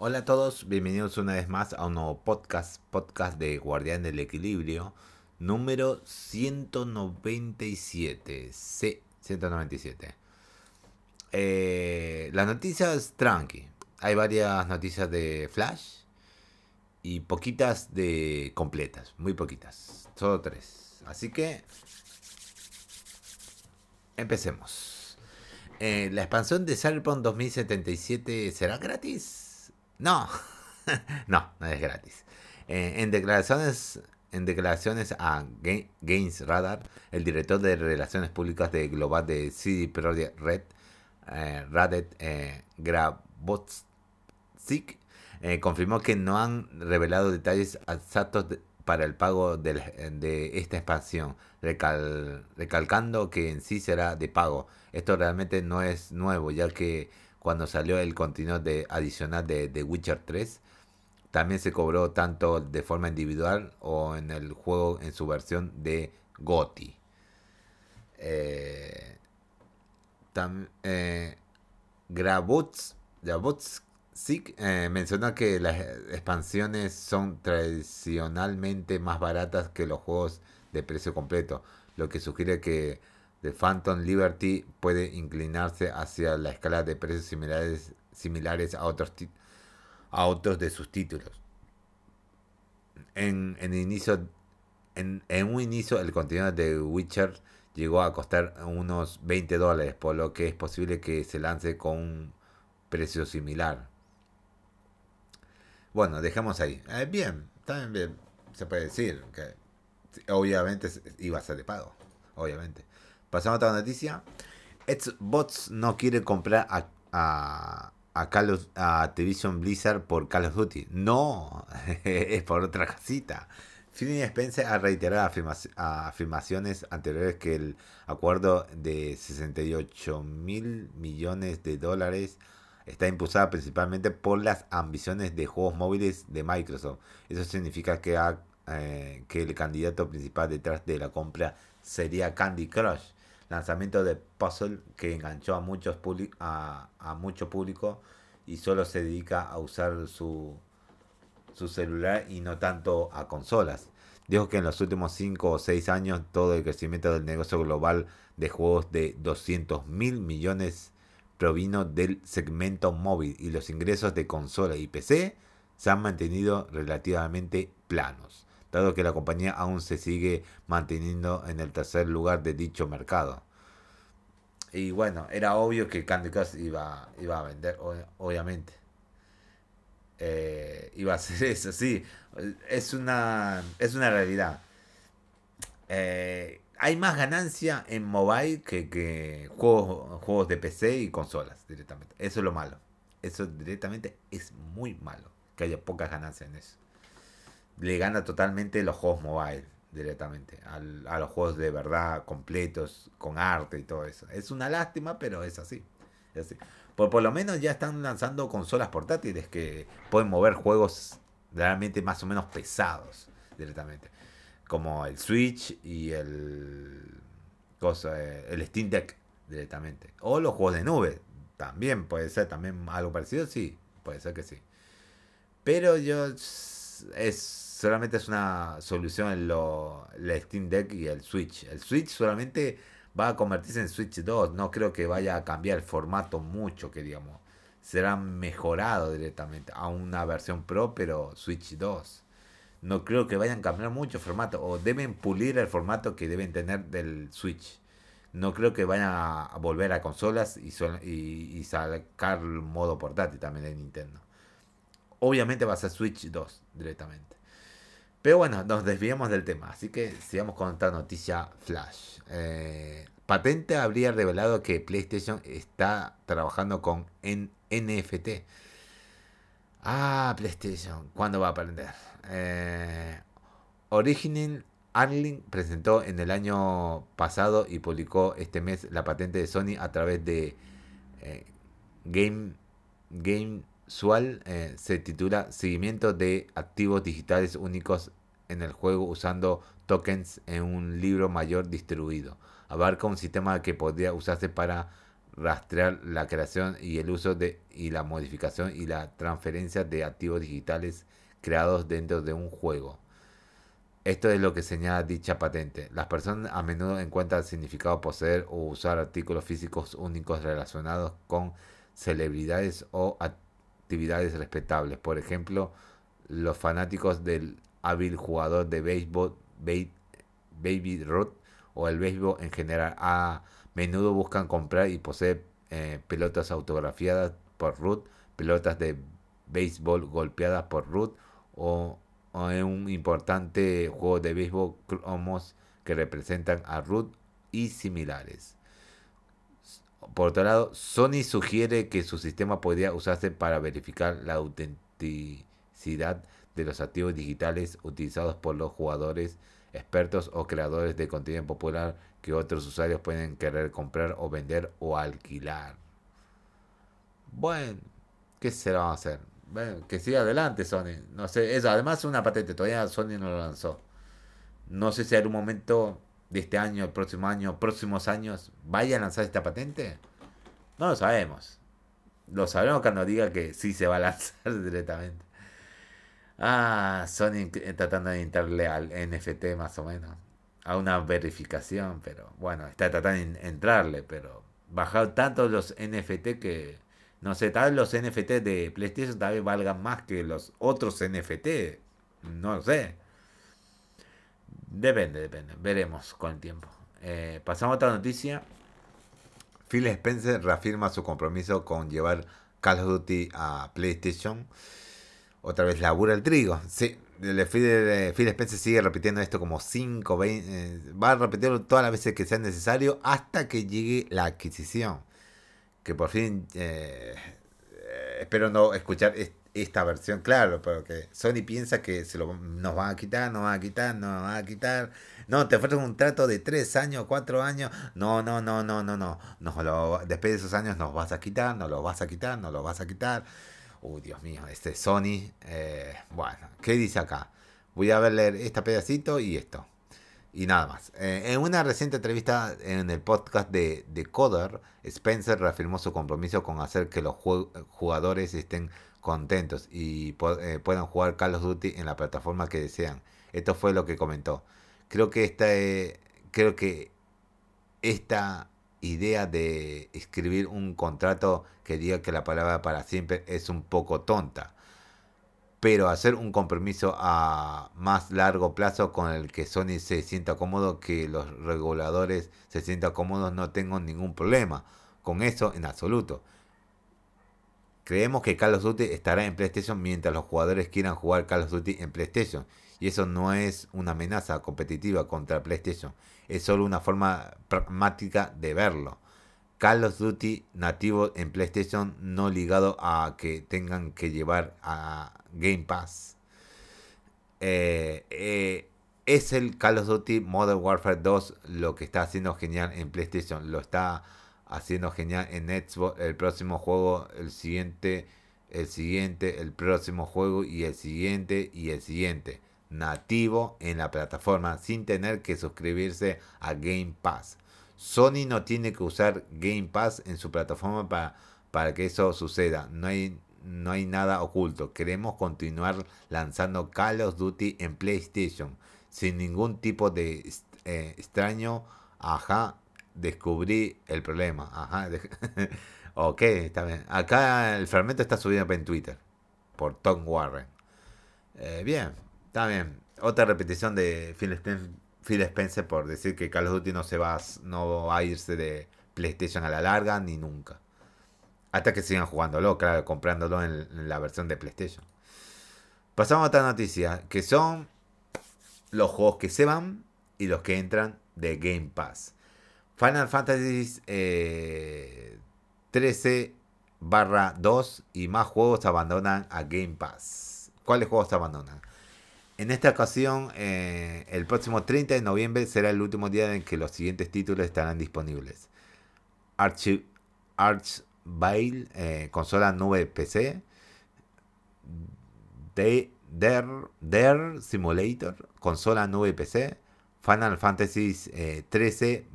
Hola a todos, bienvenidos una vez más a un nuevo podcast, podcast de Guardián del Equilibrio, número 197. Sí, 197. Eh, las noticias tranqui. Hay varias noticias de Flash y poquitas de completas, muy poquitas, solo tres. Así que empecemos. Eh, la expansión de Cyberpunk 2077 será gratis. No, no, no es gratis. Eh, en declaraciones en declaraciones a Games Radar, el director de Relaciones Públicas de Global de CD Projekt Red, eh, Radet eh, eh, confirmó que no han revelado detalles exactos para el pago de, esta expansión, recalcando que en sí será de pago. Esto realmente no es nuevo, ya que cuando salió el contenido de, adicional de The Witcher 3. También se cobró tanto de forma individual o en el juego en su versión de GOTI. Eh, eh, eh, menciona que las expansiones son tradicionalmente más baratas que los juegos de precio completo, lo que sugiere que The Phantom Liberty puede inclinarse hacia la escala de precios similares, similares a, otros a otros de sus títulos. En, en, inicio, en, en un inicio, el contenido de Witcher llegó a costar unos 20 dólares, por lo que es posible que se lance con un precio similar. Bueno, dejamos ahí. Eh, bien, también bien, se puede decir que obviamente iba a ser de pago, obviamente. Pasamos a otra noticia. Xbox no quiere comprar a, a, a, Call a Activision Blizzard por Call of Duty. No, es por otra casita. Phil Spencer ha reiterado afirmaciones anteriores que el acuerdo de 68 mil millones de dólares está impulsado principalmente por las ambiciones de juegos móviles de Microsoft. Eso significa que, eh, que el candidato principal detrás de la compra sería Candy Crush lanzamiento de puzzle que enganchó a, muchos a, a mucho público y solo se dedica a usar su, su celular y no tanto a consolas. Dijo que en los últimos 5 o 6 años todo el crecimiento del negocio global de juegos de 200 mil millones provino del segmento móvil y los ingresos de consola y PC se han mantenido relativamente planos dado que la compañía aún se sigue manteniendo en el tercer lugar de dicho mercado. Y bueno, era obvio que Candy Crush iba, iba a vender, obviamente. Eh, iba a ser eso, sí. Es una, es una realidad. Eh, hay más ganancia en mobile que, que juegos, juegos de PC y consolas directamente. Eso es lo malo. Eso directamente es muy malo. Que haya pocas ganancias en eso le gana totalmente los juegos mobile directamente, a los juegos de verdad completos, con arte y todo eso. Es una lástima, pero es así. Por, por lo menos ya están lanzando consolas portátiles que pueden mover juegos realmente más o menos pesados directamente. Como el Switch y el, cosa, el Steam Deck directamente. O los juegos de nube. También puede ser también algo parecido, sí. Puede ser que sí. Pero yo es solamente es una solución en lo, el Steam Deck y el Switch. El Switch solamente va a convertirse en Switch 2. No creo que vaya a cambiar el formato mucho, que digamos. Será mejorado directamente a una versión Pro, pero Switch 2. No creo que vayan a cambiar mucho el formato. O deben pulir el formato que deben tener del Switch. No creo que vayan a volver a consolas y, y, y sacar modo portátil también de Nintendo. Obviamente va a ser Switch 2 directamente. Pero bueno, nos desviamos del tema, así que sigamos con otra noticia flash. Eh, Patente habría revelado que PlayStation está trabajando con NFT. Ah, PlayStation, ¿cuándo va a aprender? Eh, Origin Arling presentó en el año pasado y publicó este mes la patente de Sony a través de eh, Game, Game eh, se titula Seguimiento de activos digitales únicos en el juego usando tokens en un libro mayor distribuido. Abarca un sistema que podría usarse para rastrear la creación y el uso de y la modificación y la transferencia de activos digitales creados dentro de un juego. Esto es lo que señala dicha patente. Las personas a menudo encuentran significado poseer o usar artículos físicos únicos relacionados con celebridades o actividades respetables. Por ejemplo, los fanáticos del hábil jugador de béisbol Baby Ruth o el béisbol en general a menudo buscan comprar y poseer eh, pelotas autografiadas por Ruth, pelotas de béisbol golpeadas por Ruth o, en un importante juego de béisbol cromos que representan a Ruth y similares. Por otro lado, Sony sugiere que su sistema podría usarse para verificar la autenticidad de los activos digitales utilizados por los jugadores expertos o creadores de contenido popular que otros usuarios pueden querer comprar o vender o alquilar. Bueno, ¿qué se va a hacer? que siga adelante Sony. No sé, eso además es una patente, todavía Sony no lo lanzó. No sé si en un momento de este año, el próximo año, próximos años, vaya a lanzar esta patente. No lo sabemos. Lo sabremos cuando diga que sí se va a lanzar directamente. Ah, Sony tratando de entrarle al NFT más o menos. A una verificación, pero bueno, está tratando de entrarle, pero bajado tanto los NFT que no sé, tal vez los NFT de PlayStation tal vez valgan más que los otros NFT. No lo sé. Depende, depende. Veremos con el tiempo. Eh, pasamos a otra noticia. Phil Spencer reafirma su compromiso con llevar Call of Duty a PlayStation otra vez labura el trigo. Sí, el Phil Spencer sigue repitiendo esto como 5, 20, eh, va a repetirlo todas las veces que sea necesario hasta que llegue la adquisición. Que por fin, eh, eh, espero no escuchar esta versión, claro, porque Sony piensa que se lo, nos van a quitar, nos van a quitar, nos van a quitar. No, te ofrecen un trato de 3 años, 4 años. No, no, no, no, no, no. Nos lo, después de esos años nos vas a quitar, nos lo vas a quitar, nos lo vas a quitar. Uy, Dios mío, este Sony. Eh, bueno, ¿qué dice acá? Voy a ver leer este pedacito y esto. Y nada más. Eh, en una reciente entrevista en el podcast de, de Coder, Spencer reafirmó su compromiso con hacer que los jugadores estén contentos y eh, puedan jugar Call of Duty en la plataforma que desean. Esto fue lo que comentó. Creo que esta, creo que esta idea de escribir un contrato que diga que la palabra para siempre es un poco tonta. Pero hacer un compromiso a más largo plazo con el que Sony se sienta cómodo, que los reguladores se sientan cómodos, no tengo ningún problema con eso en absoluto. Creemos que Call of Duty estará en PlayStation mientras los jugadores quieran jugar Call of Duty en PlayStation. Y eso no es una amenaza competitiva contra PlayStation es solo una forma pragmática de verlo. Call of Duty nativo en PlayStation no ligado a que tengan que llevar a Game Pass. Eh, eh, es el Call of Duty Modern Warfare 2 lo que está haciendo genial en PlayStation. Lo está haciendo genial en Xbox. El próximo juego, el siguiente, el siguiente, el próximo juego y el siguiente y el siguiente nativo en la plataforma sin tener que suscribirse a Game Pass. Sony no tiene que usar Game Pass en su plataforma para, para que eso suceda. No hay, no hay nada oculto. Queremos continuar lanzando Call of Duty en PlayStation sin ningún tipo de eh, extraño. Ajá, descubrí el problema. Ajá. ok, está bien. Acá el fragmento está subido en Twitter por Tom Warren. Eh, bien, Está bien. Otra repetición de Phil Spencer, por decir que Call of Duty no se va, no va a irse de PlayStation a la larga ni nunca. Hasta que sigan jugándolo, claro, comprándolo en, la versión de PlayStation. Pasamos a otra noticia, que son los juegos que se van y los que entran de Game Pass. Final Fantasy 13 eh, barra 2 y más juegos abandonan a Game Pass. ¿Cuáles juegos abandonan? En esta ocasión, eh, el próximo 30 de noviembre será el último día en que los siguientes títulos estarán disponibles. Arch, eh, consola nube PC. Dare, Simulator, consola nube PC. Final Fantasy 13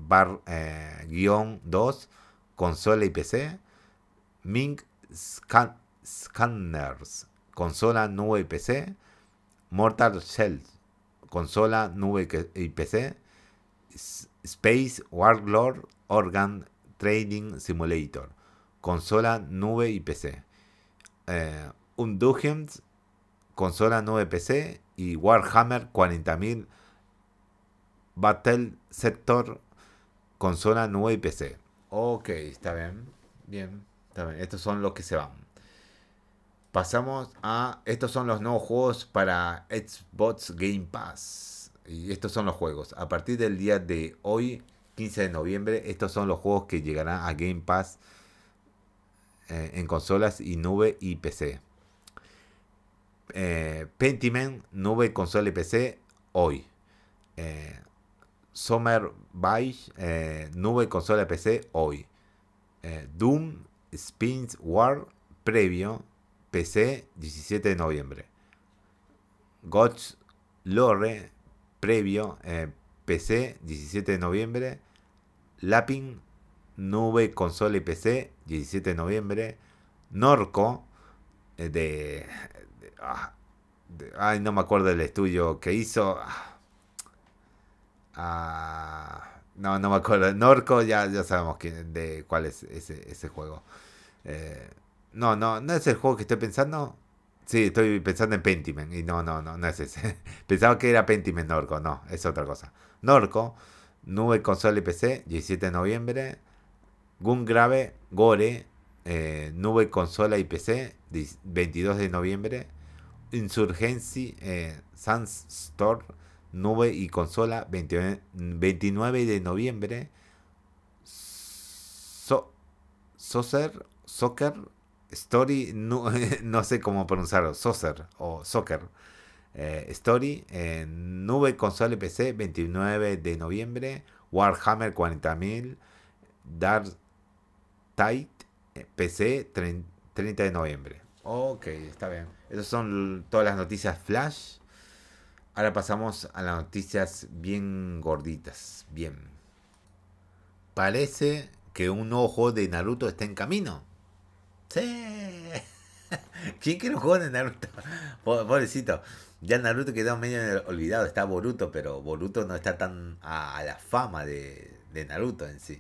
eh, 2, consola y PC. Ming Scanners, consola, nube y PC. Mortal Shell, consola, nube y PC. Space Warlord Organ Trading Simulator, consola, nube y PC. Eh, consola, nube, PC. Y Warhammer 40.000 Battle Sector, consola, nube y PC. Ok, está bien. Bien, está bien. Estos son los que se van. Pasamos a. Estos son los nuevos juegos para Xbox Game Pass. Y estos son los juegos. A partir del día de hoy, 15 de noviembre, estos son los juegos que llegarán a Game Pass eh, en consolas y nube y PC. Eh, Pentiment, nube, consola y PC, hoy. Eh, Summer Beige, eh, nube, consola y PC, hoy. Doom, Spins War, previo, PC, 17 de noviembre. Gods Lore, previo, PC, 17 de noviembre. Lapping, nube, consola y PC, 17 de noviembre. Norco, de, Ah, ay, no me acuerdo del estudio que hizo. Ah, no, no me acuerdo. Norco, ya, ya sabemos de cuál es ese, juego. Eh, no, no, no es el juego que estoy pensando. Sí, estoy pensando en Pentiment. Y no, no, no, no es ese. Pensaba que era Pentiment Norco. No, es otra cosa. Norco, nube, consola y PC, 17 de noviembre. Gun Grave, Gore, eh, nube, consola y PC, 22 de noviembre. Insurgency, eh, Store, nube y consola, 29 de noviembre. So, Soccer, Soccer, Story, no, sé cómo pronunciarlo, Soccer o Soccer. Eh, Story, eh, nube, consola PC, 29 de noviembre. Warhammer 40.000, Dark Tide, eh, PC, 30 de noviembre. Ok, está bien. Esas son todas las noticias flash. Ahora pasamos a las noticias bien gorditas. Bien. Parece que un juego de Naruto está en camino. Sí. ¿Quién quiere un juego de Naruto? Pobrecito. Ya Naruto quedó medio olvidado. Está Boruto, pero Boruto no está tan a, la fama de, de Naruto en sí.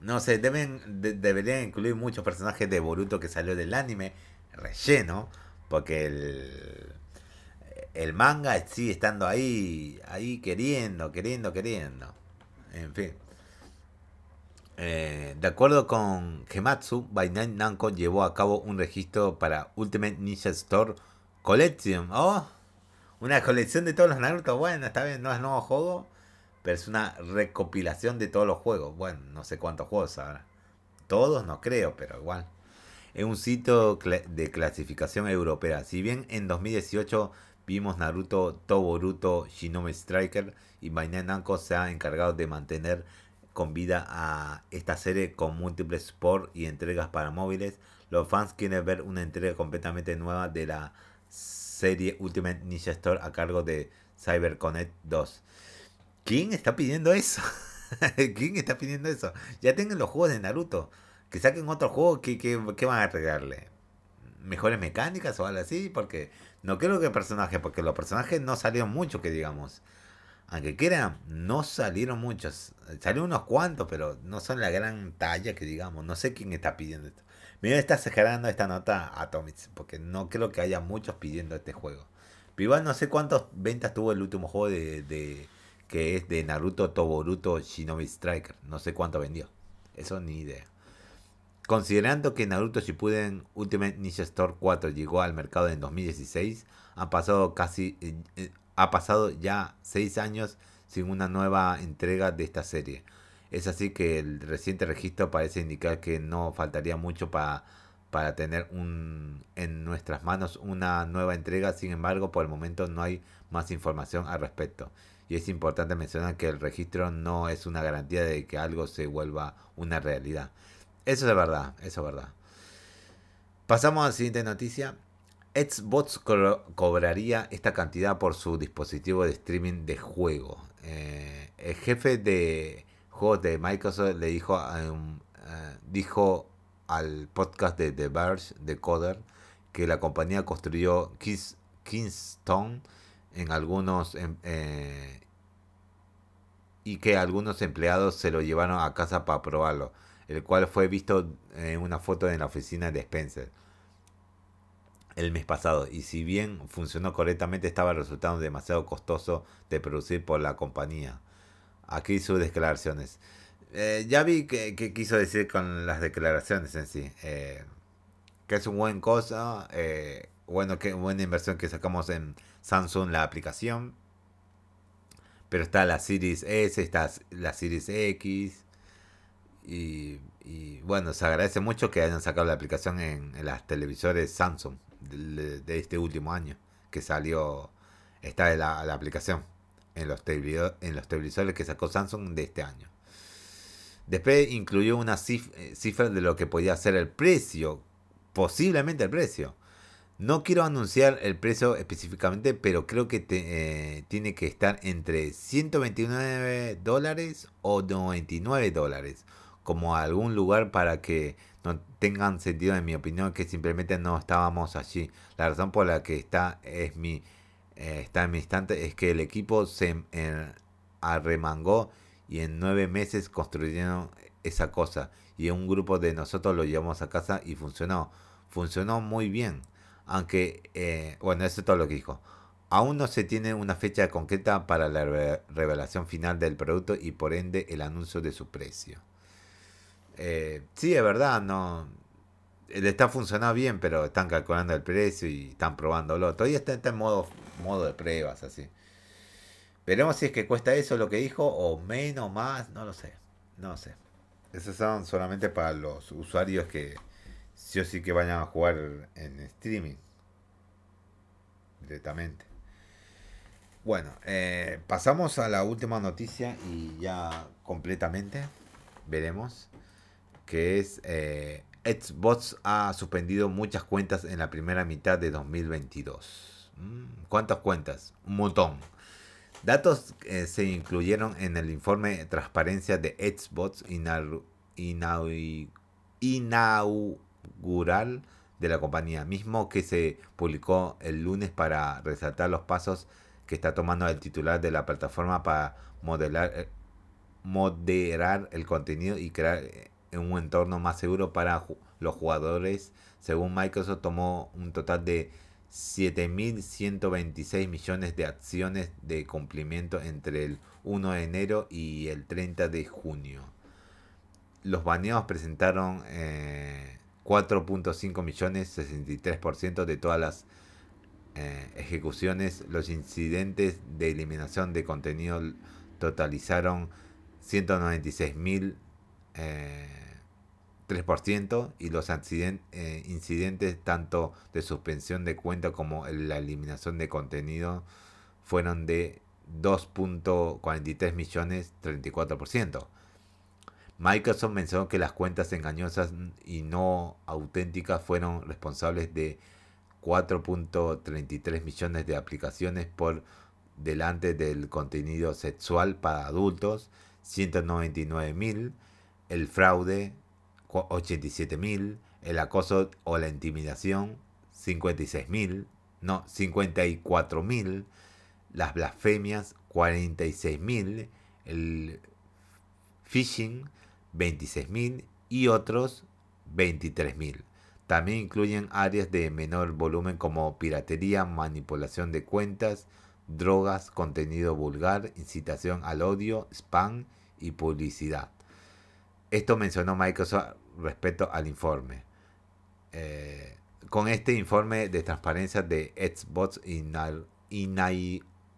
No sé, deben, deberían incluir muchos personajes de Boruto que salió del anime, relleno, porque el, el manga sigue estando ahí, ahí queriendo, queriendo, queriendo. En fin. Eh, de acuerdo con Gematsu, Bandai Namco llevó a cabo un registro para Ultimate Ninja Store Collection. Oh, una colección de todos los Naruto. Bueno, está bien, no es nuevo juego, pero es una recopilación de todos los juegos. Bueno, no sé cuántos juegos ahora. Todos no creo, pero igual. Es un sitio de clasificación europea. Si bien en 2018 vimos Naruto, Toboruto, Shinobi Striker y Bandai Namco se ha encargado de mantener con vida a esta serie con múltiples sport y entregas para móviles. Los fans quieren ver una entrega completamente nueva de la serie Ultimate Ninja Store a cargo de CyberConnect 2. ¿Quién está pidiendo eso? ¿Quién está pidiendo eso? Ya tengan los juegos de Naruto. Que saquen otro juego, ¿qué, van a agregarle? ¿Mejores mecánicas o algo así? Porque no creo que personajes, porque los personajes no salieron mucho, que digamos. Aunque quieran, no salieron muchos. Salieron unos cuantos, pero no son la gran talla que digamos. No sé quién está pidiendo esto. Me está exagerando esta nota Atomics, porque no creo que haya muchos pidiendo este juego. Pero no sé cuántas ventas tuvo el último juego de que es de Naruto Toboruto Shinobi Striker. No sé cuánto vendió. Eso ni idea. Considerando que Naruto Shippuden Ultimate Ninja Store 4 llegó al mercado en 2016, han pasado casi eh, eh, ha pasado ya 6 años sin una nueva entrega de esta serie. Es así que el reciente registro parece indicar que no faltaría mucho para, para tener un, en nuestras manos una nueva entrega. Sin embargo, por el momento no hay más información al respecto. Y es importante mencionar que el registro no es una garantía de que algo se vuelva una realidad. Eso es verdad, eso es verdad. Pasamos a la siguiente noticia. Xbox cobraría esta cantidad por su dispositivo de streaming de juego. Eh, el jefe de juegos de Microsoft le dijo, um, dijo al podcast de The Verge de Coder que la compañía construyó Kiss, Kingston en algunos em, eh, y que algunos empleados se lo llevaron a casa para probarlo, el cual fue visto en una foto en la oficina de Spencer el mes pasado y si bien funcionó correctamente estaba resultando demasiado costoso de producir por la compañía. Aquí sus declaraciones. Eh, ya vi que, quiso decir con las declaraciones en sí. Eh, que es un buen cosa. Eh, bueno, que buena inversión que sacamos en Samsung la aplicación. Pero está la Series S, está la Series X. Y, bueno, se agradece mucho que hayan sacado la aplicación en, las televisores Samsung de, este último año. Que salió, está la, la aplicación en los, en los televisores que sacó Samsung de este año. Después incluyó una eh, cifra de lo que podía ser el precio, posiblemente el precio. No quiero anunciar el precio específicamente, pero creo que eh, tiene que estar entre 129 dólares o 99 dólares, como algún lugar para que no tengan sentido, en mi opinión, que simplemente no estábamos allí. La razón por la que está es mi eh, está en mi instante es que el equipo se arremangó y en nueve meses construyeron esa cosa. Y un grupo de nosotros lo llevamos a casa y funcionó. Funcionó muy bien aunque eh, bueno eso es todo lo que dijo. Aún no se tiene una fecha concreta para la revelación final del producto y por ende el anuncio de su precio eh, sí es verdad no le está funcionando bien pero están calculando el precio y están probándolo todavía está, está en modo modo de pruebas, así. Veremos si es que cuesta eso lo que dijo, o menos, más, no lo sé. No sé. Esos son solamente para los usuarios que sí o sí que vayan a jugar en streaming. Directamente. Bueno, eh, pasamos a la última noticia y ya completamente veremos que es eh, Xbox ha suspendido muchas cuentas en la primera mitad de 2022. Mm, ¿Cuántas cuentas? Un montón. Datos eh, se incluyeron en el informe de transparencia de Xbox inaugural de la compañía, mismo que se publicó el lunes para resaltar los pasos que está tomando el titular de la plataforma para modelar, eh, moderar el contenido y crear eh, un entorno más seguro para los jugadores. Según Microsoft, tomó un total de 7.126 millones de acciones de cumplimiento entre el 1 de enero y el 30 de junio. Los baneados presentaron 4.5 eh, millones, 63% de todas las eh, ejecuciones. Los incidentes de eliminación de contenido totalizaron 196.000 eh, 3% y los eh, incidentes tanto de suspensión de cuenta como la eliminación de contenido fueron de 2.43 millones 34%. Microsoft mencionó que las cuentas engañosas y no auténticas fueron responsables de 4.33 millones de aplicaciones por delante del contenido sexual para adultos, 199 mil, el fraude 87.000, el acoso o la intimidación 56.000, no, 54.000, las blasfemias 46.000, el phishing 26.000 y otros 23.000. También incluyen áreas de menor volumen como piratería, manipulación de cuentas, drogas, contenido vulgar, incitación al odio, spam y publicidad. Esto mencionó Microsoft respecto al informe. Eh, con este informe de transparencia de Xbox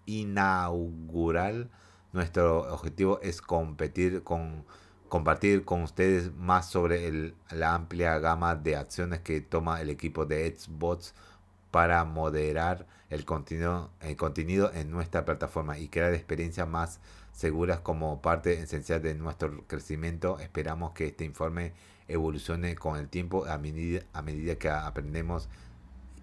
inaugural, nuestro objetivo es competir con, compartir con ustedes más sobre la amplia gama de acciones que toma el equipo de Xbox para moderar el contenido, el contenido en nuestra plataforma y crear experiencias más seguras como parte esencial de nuestro crecimiento. Esperamos que este informe evolucione con el tiempo a medida, a medida que aprendemos,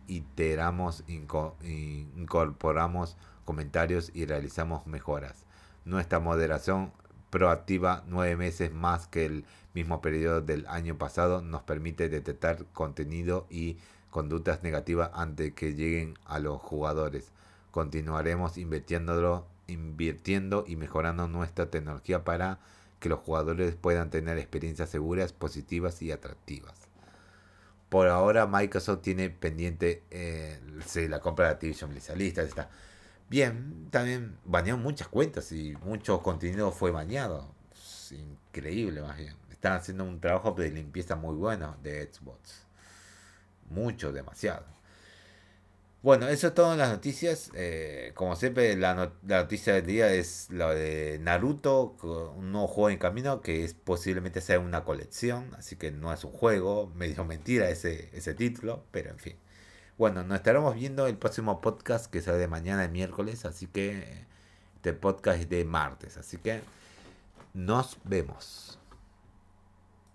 iteramos, incorporamos comentarios y realizamos mejoras. Nuestra moderación proactiva nueve meses más que el mismo periodo del año pasado nos permite detectar contenido y conductas negativas antes que lleguen a los jugadores. Continuaremos invirtiendo, invirtiendo y mejorando nuestra tecnología para que los jugadores puedan tener experiencias seguras, positivas y atractivas. Por ahora Microsoft tiene pendiente eh, la compra de Activision Blizzard. Lista, está. Bien, también baneó muchas cuentas y mucho contenido fue bañado. increíble más bien. Están haciendo un trabajo de limpieza muy bueno de Xbox. Mucho, demasiado. Bueno, eso es todo en las noticias. Eh, como siempre, la, noticia del día es la de Naruto, un nuevo juego en camino que es posiblemente sea una colección, así que no es un juego, medio mentira ese, ese título, pero en fin. Bueno, nos estaremos viendo el próximo podcast que sale mañana, el miércoles, así que este podcast es de martes, así que nos vemos.